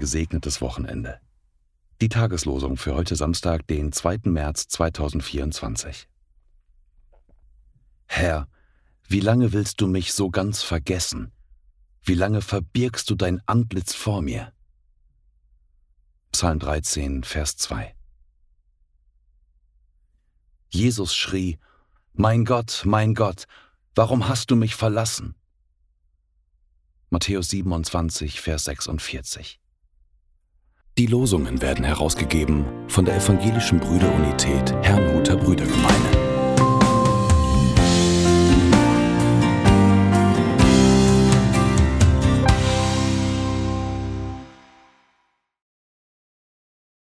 gesegnetes Wochenende. Die Tageslosung für heute Samstag, den 2. März 2024. Herr, wie lange willst du mich so ganz vergessen? Wie lange verbirgst du dein Antlitz vor mir? Psalm 13, Vers 2. Jesus schrie, Mein Gott, mein Gott, warum hast du mich verlassen? Matthäus 27, Vers 46. Die Losungen werden herausgegeben von der Evangelischen Brüderunität Herrnhuter Brüdergemeine.